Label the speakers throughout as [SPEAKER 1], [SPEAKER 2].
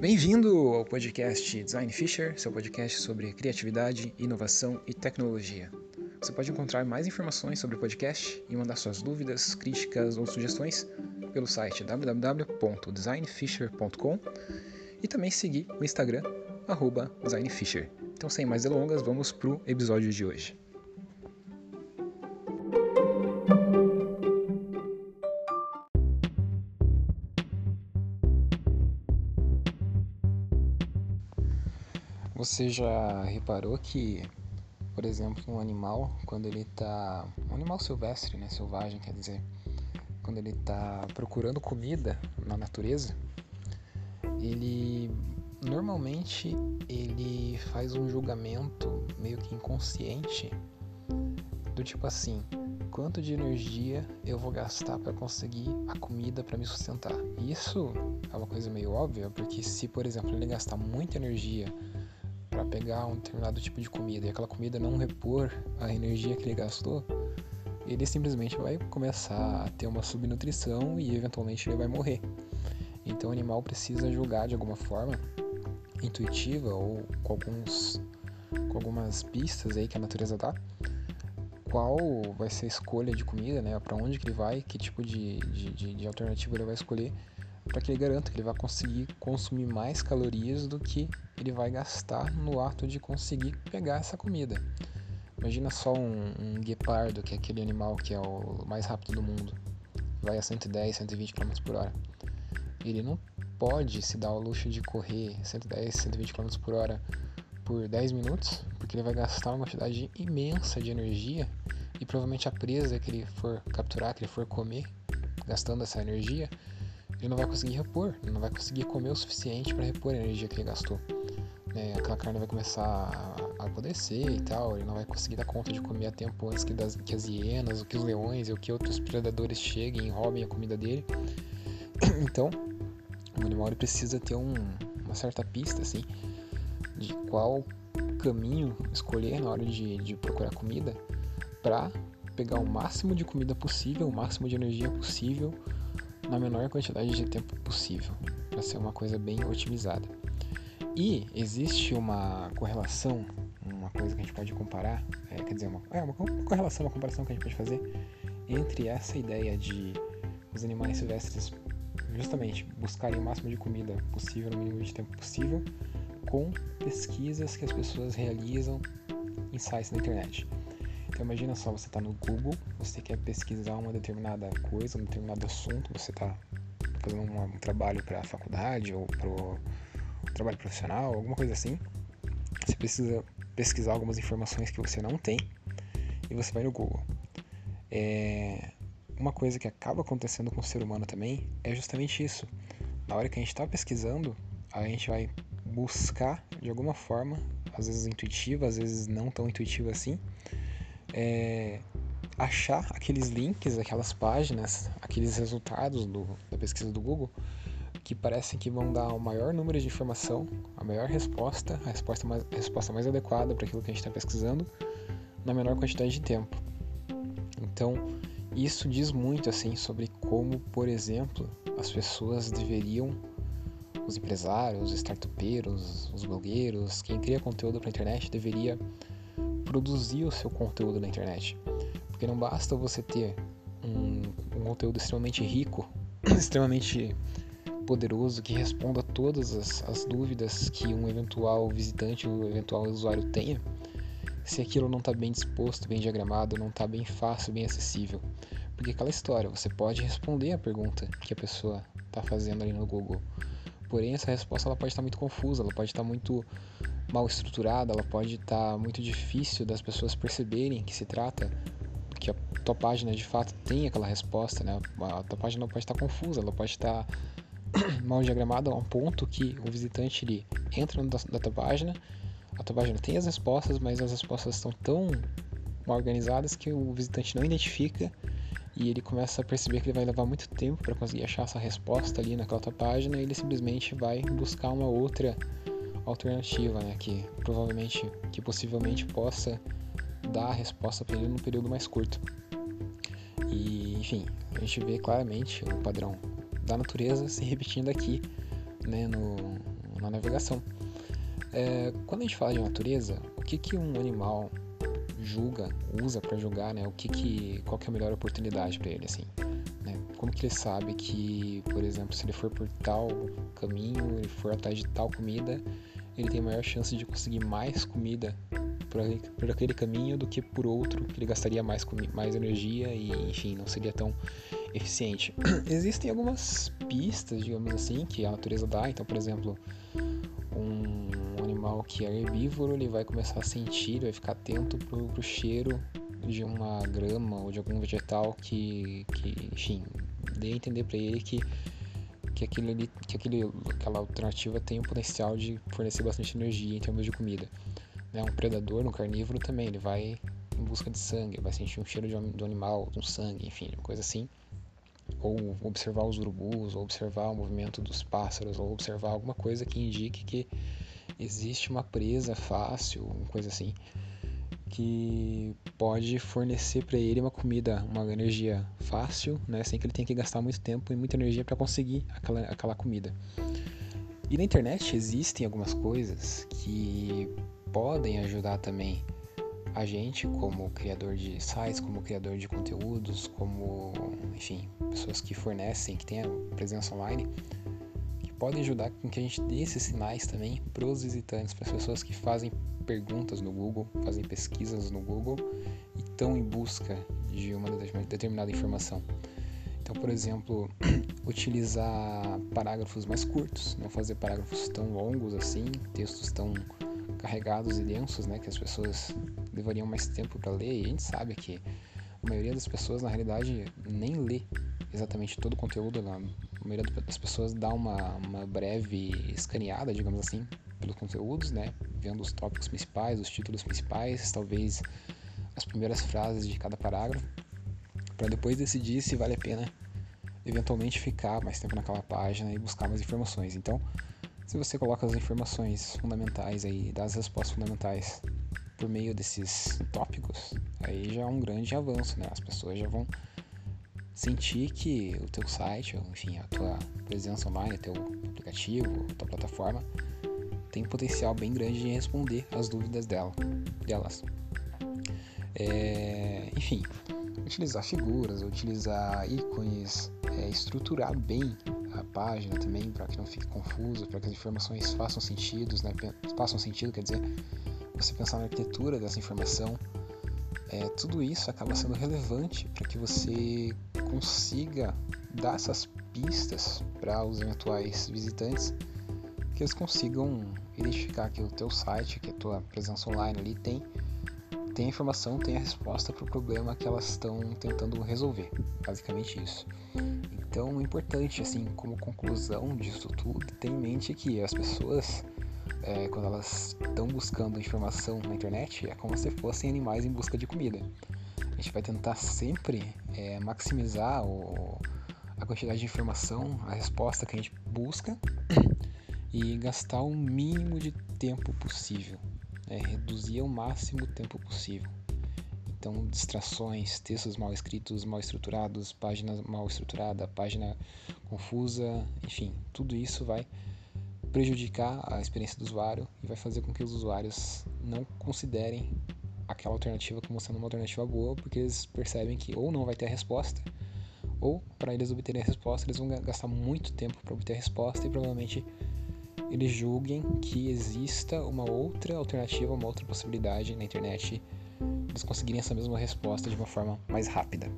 [SPEAKER 1] Bem-vindo ao podcast Design Fisher, seu podcast sobre criatividade, inovação e tecnologia. Você pode encontrar mais informações sobre o podcast e mandar suas dúvidas, críticas ou sugestões pelo site www.designfisher.com e também seguir o Instagram @designfisher. Então, sem mais delongas, vamos para o episódio de hoje. Você já reparou que, por exemplo, um animal, quando ele está. Um animal silvestre, né? Selvagem, quer dizer. Quando ele está procurando comida na natureza, ele. Normalmente ele faz um julgamento meio que inconsciente do tipo assim: quanto de energia eu vou gastar para conseguir a comida para me sustentar? Isso é uma coisa meio óbvia, porque se, por exemplo, ele gastar muita energia para pegar um determinado tipo de comida e aquela comida não repor a energia que ele gastou, ele simplesmente vai começar a ter uma subnutrição e eventualmente ele vai morrer. Então o animal precisa julgar de alguma forma intuitiva ou com alguns com algumas pistas aí que a natureza dá qual vai ser a escolha de comida, né? Para onde que ele vai, que tipo de, de, de alternativa ele vai escolher para que ele garanta que ele vai conseguir consumir mais calorias do que ele vai gastar no ato de conseguir pegar essa comida. Imagina só um, um guepardo, que é aquele animal que é o mais rápido do mundo, vai a 110, 120 km por hora. Ele não pode se dar ao luxo de correr 110, 120 km por hora por 10 minutos, porque ele vai gastar uma quantidade imensa de energia e provavelmente a presa que ele for capturar, que ele for comer, gastando essa energia, ele não vai conseguir repor, ele não vai conseguir comer o suficiente para repor a energia que ele gastou. É, aquela carne vai começar a, apodrecer e tal, ele não vai conseguir dar conta de comer a tempo antes que, das, que as hienas, ou que os leões, ou que outros predadores cheguem e roubem a comida dele. Então, o animal precisa ter um, uma certa pista, assim, de qual caminho escolher na hora de, de procurar comida para pegar o máximo de comida possível, o máximo de energia possível na menor quantidade de tempo possível, para ser uma coisa bem otimizada. E existe uma correlação, uma coisa que a gente pode comparar, é, quer dizer, uma, é, uma correlação, uma comparação que a gente pode fazer entre essa ideia de os animais silvestres justamente buscarem o máximo de comida possível no mínimo de tempo possível com pesquisas que as pessoas realizam em sites na internet. Então imagina só, você está no Google, você quer pesquisar uma determinada coisa, um determinado assunto, você está fazendo um, um trabalho para a faculdade ou para o trabalho profissional, alguma coisa assim. Você precisa pesquisar algumas informações que você não tem e você vai no Google. É, uma coisa que acaba acontecendo com o ser humano também é justamente isso. Na hora que a gente está pesquisando, a gente vai buscar de alguma forma, às vezes intuitiva, às vezes não tão intuitiva assim, é, achar aqueles links, aquelas páginas, aqueles resultados do, da pesquisa do Google que parecem que vão dar o maior número de informação, a maior resposta, a resposta mais, a resposta mais adequada para aquilo que a gente está pesquisando, na menor quantidade de tempo. Então, isso diz muito assim sobre como, por exemplo, as pessoas deveriam, os empresários, os startupeiros, os blogueiros, quem cria conteúdo para a internet deveria produzir o seu conteúdo na internet. Porque não basta você ter um, um conteúdo extremamente rico, extremamente poderoso, que responda todas as, as dúvidas que um eventual visitante, um eventual usuário tenha, se aquilo não está bem disposto, bem diagramado, não está bem fácil, bem acessível. Porque aquela história, você pode responder a pergunta que a pessoa está fazendo ali no Google. Porém, essa resposta ela pode estar tá muito confusa, ela pode estar tá muito mal estruturada, ela pode estar tá muito difícil das pessoas perceberem que se trata que a tua página de fato tem aquela resposta, né? A tua página pode estar confusa, ela pode estar mal diagramada a um ponto que o visitante ele entra na tua página, a tua página tem as respostas, mas as respostas estão tão mal organizadas que o visitante não identifica e ele começa a perceber que ele vai levar muito tempo para conseguir achar essa resposta ali naquela tua página e ele simplesmente vai buscar uma outra alternativa, né, que provavelmente, que possivelmente possa dar a resposta para ele num período mais curto. E, enfim, a gente vê claramente o padrão da natureza se repetindo aqui, né, no, na navegação. É, quando a gente fala de natureza, o que, que um animal julga, usa para julgar, né? O que que, qual que é a melhor oportunidade para ele, assim? Né? Como que ele sabe que, por exemplo, se ele for por tal caminho, ele for atrás de tal comida, ele tem maior chance de conseguir mais comida por, por aquele caminho do que por outro, que ele gastaria mais, mais energia e, enfim, não seria tão eficiente. Existem algumas pistas, digamos assim, que a natureza dá. Então, por exemplo, animal que é herbívoro, ele vai começar a sentir, vai ficar atento pro, pro cheiro de uma grama ou de algum vegetal que, que enfim, dê a entender para ele que que, aquele, que aquele, aquela alternativa tem o potencial de fornecer bastante energia em termos de comida. Né? Um predador, um carnívoro também, ele vai em busca de sangue, vai sentir um cheiro de, do animal, de um sangue, enfim, uma coisa assim ou observar os urubus, ou observar o movimento dos pássaros, ou observar alguma coisa que indique que existe uma presa fácil, uma coisa assim, que pode fornecer para ele uma comida, uma energia fácil, né, sem que ele tenha que gastar muito tempo e muita energia para conseguir aquela, aquela comida. E na internet existem algumas coisas que podem ajudar também a gente como criador de sites, como criador de conteúdos, como, enfim, pessoas que fornecem, que têm presença online, podem ajudar com que a gente dê esses sinais também para os visitantes, para as pessoas que fazem perguntas no Google, fazem pesquisas no Google e estão em busca de uma determinada informação. Então, por exemplo, utilizar parágrafos mais curtos, não fazer parágrafos tão longos assim, textos tão carregados e densos, né, que as pessoas levariam mais tempo para ler. E a gente sabe que a maioria das pessoas, na realidade, nem lê exatamente todo o conteúdo. A maioria das pessoas dá uma, uma breve escaneada, digamos assim, pelos conteúdos, né, vendo os tópicos principais, os títulos principais, talvez as primeiras frases de cada parágrafo, para depois decidir se vale a pena eventualmente ficar mais tempo naquela página e buscar mais informações. Então, se você coloca as informações fundamentais aí, dá as respostas fundamentais por meio desses tópicos, aí já é um grande avanço, né? As pessoas já vão sentir que o teu site, enfim, a tua presença online, teu aplicativo, tua plataforma tem potencial bem grande de responder as dúvidas dela, delas. É, enfim, utilizar figuras, utilizar ícones, é, estruturar bem a página também para que não fique confuso, para que as informações façam sentido, né? façam sentido, quer dizer, você pensar na arquitetura dessa informação, é, tudo isso acaba sendo relevante para que você consiga dar essas pistas para os eventuais visitantes, que eles consigam identificar que o teu site, que a tua presença online ali tem tem a informação, tem a resposta para o problema que elas estão tentando resolver. Basicamente isso. Então, o importante, assim, como conclusão disso tudo, ter em mente que as pessoas, é, quando elas estão buscando informação na internet, é como se fossem animais em busca de comida. A gente vai tentar sempre é, maximizar o, a quantidade de informação, a resposta que a gente busca e gastar o mínimo de tempo possível, né? reduzir ao máximo o tempo possível. Então, distrações, textos mal escritos, mal estruturados, página mal estruturada, página confusa, enfim, tudo isso vai prejudicar a experiência do usuário e vai fazer com que os usuários não considerem aquela alternativa como sendo uma alternativa boa, porque eles percebem que ou não vai ter a resposta, ou para eles obterem a resposta, eles vão gastar muito tempo para obter a resposta e provavelmente eles julguem que exista uma outra alternativa, uma outra possibilidade na internet eles conseguirem essa mesma resposta de uma forma mais rápida.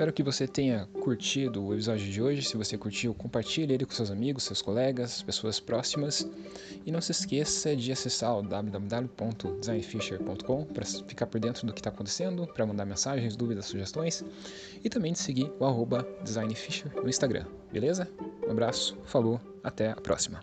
[SPEAKER 1] Espero que você tenha curtido o episódio de hoje. Se você curtiu, compartilhe ele com seus amigos, seus colegas, pessoas próximas. E não se esqueça de acessar o www.designfisher.com para ficar por dentro do que está acontecendo, para mandar mensagens, dúvidas, sugestões. E também de seguir o designfisher no Instagram. Beleza? Um abraço, falou, até a próxima.